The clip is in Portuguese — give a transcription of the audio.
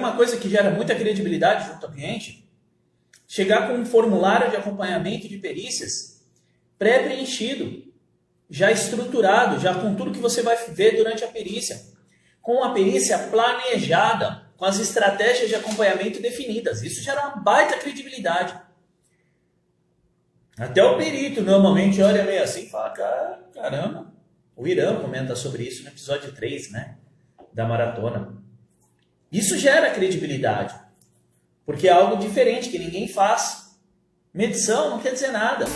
uma coisa que gera muita credibilidade junto ao cliente? Chegar com um formulário de acompanhamento de perícias pré-preenchido, já estruturado, já com tudo que você vai ver durante a perícia. Com a perícia planejada, com as estratégias de acompanhamento definidas. Isso gera uma baita credibilidade. Até o perito normalmente olha meio assim e fala, caramba. O Irã comenta sobre isso no episódio 3, né? Da maratona. Isso gera credibilidade. Porque é algo diferente que ninguém faz. Medição não quer dizer nada.